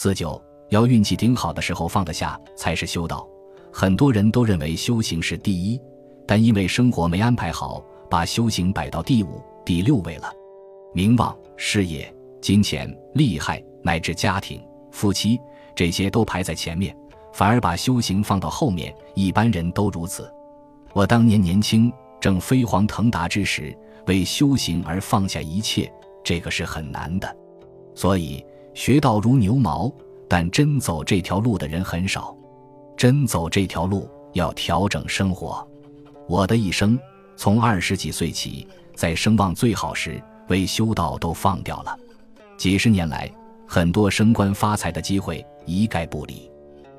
四九要运气顶好的时候放得下才是修道。很多人都认为修行是第一，但因为生活没安排好，把修行摆到第五、第六位了。名望、事业、金钱、利害乃至家庭、夫妻这些都排在前面，反而把修行放到后面。一般人都如此。我当年年轻正飞黄腾达之时，为修行而放下一切，这个是很难的。所以学道如牛毛，但真走这条路的人很少。真走这条路，要调整生活。我的一生从二十几岁起，在声望最好时为修道都放掉了。几十年来，很多升官发财的机会一概不理。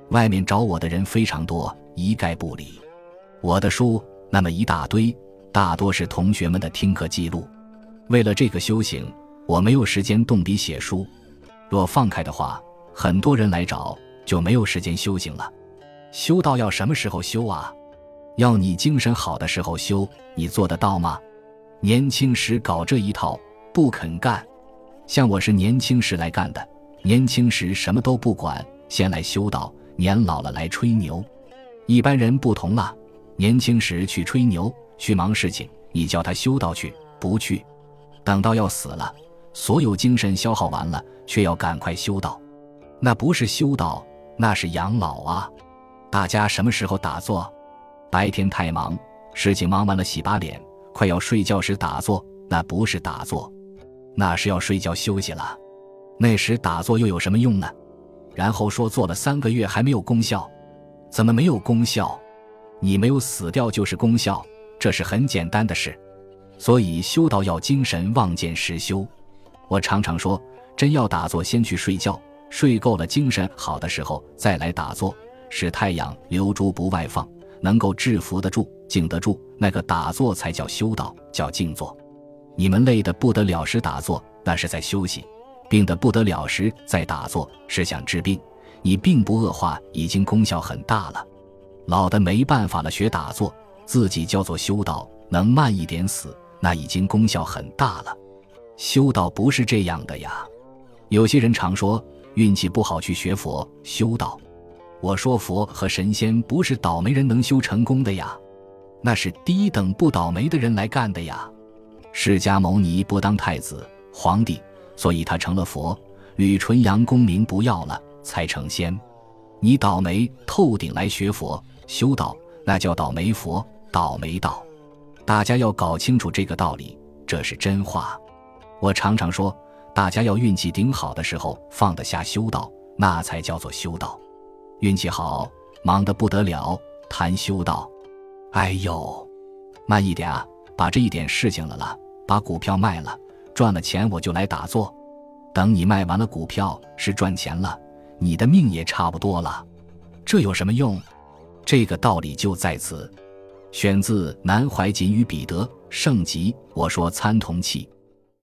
外面找我的人非常多，一概不理。我的书那么一大堆，大多是同学们的听课记录。为了这个修行，我没有时间动笔写书。若放开的话，很多人来找，就没有时间修行了。修道要什么时候修啊？要你精神好的时候修，你做得到吗？年轻时搞这一套不肯干，像我是年轻时来干的，年轻时什么都不管，先来修道，年老了来吹牛。一般人不同了，年轻时去吹牛，去忙事情，你叫他修道去，不去。等到要死了，所有精神消耗完了，却要赶快修道，那不是修道，那是养老啊。大家什么时候打坐？白天太忙，事情忙完了洗把脸，快要睡觉时打坐，那不是打坐，那是要睡觉休息了。那时打坐又有什么用呢？然后说做了三个月还没有功效，怎么没有功效？你没有死掉就是功效，这是很简单的事。所以修道要精神望见实修。我常常说，真要打坐，先去睡觉，睡够了，精神好的时候再来打坐。使太阳流珠不外放，能够制服得住、静得住，那个打坐才叫修道，叫静坐。你们累得不得了时打坐，那是在休息；病得不得了时再打坐，是想治病。你病不恶化，已经功效很大了。老的没办法了，学打坐，自己叫做修道，能慢一点死，那已经功效很大了。修道不是这样的呀。有些人常说运气不好去学佛修道。我说佛和神仙不是倒霉人能修成功的呀，那是低等不倒霉的人来干的呀。释迦牟尼不当太子皇帝，所以他成了佛；吕纯阳功名不要了，才成仙。你倒霉透顶来学佛修道，那叫倒霉佛倒霉道。大家要搞清楚这个道理，这是真话。我常常说，大家要运气顶好的时候放得下修道，那才叫做修道。运气好，忙得不得了，谈修道。哎呦，慢一点啊，把这一点事情了了，把股票卖了，赚了钱我就来打坐。等你卖完了股票是赚钱了，你的命也差不多了。这有什么用？这个道理就在此。选自南怀瑾与彼得圣集。我说参同契。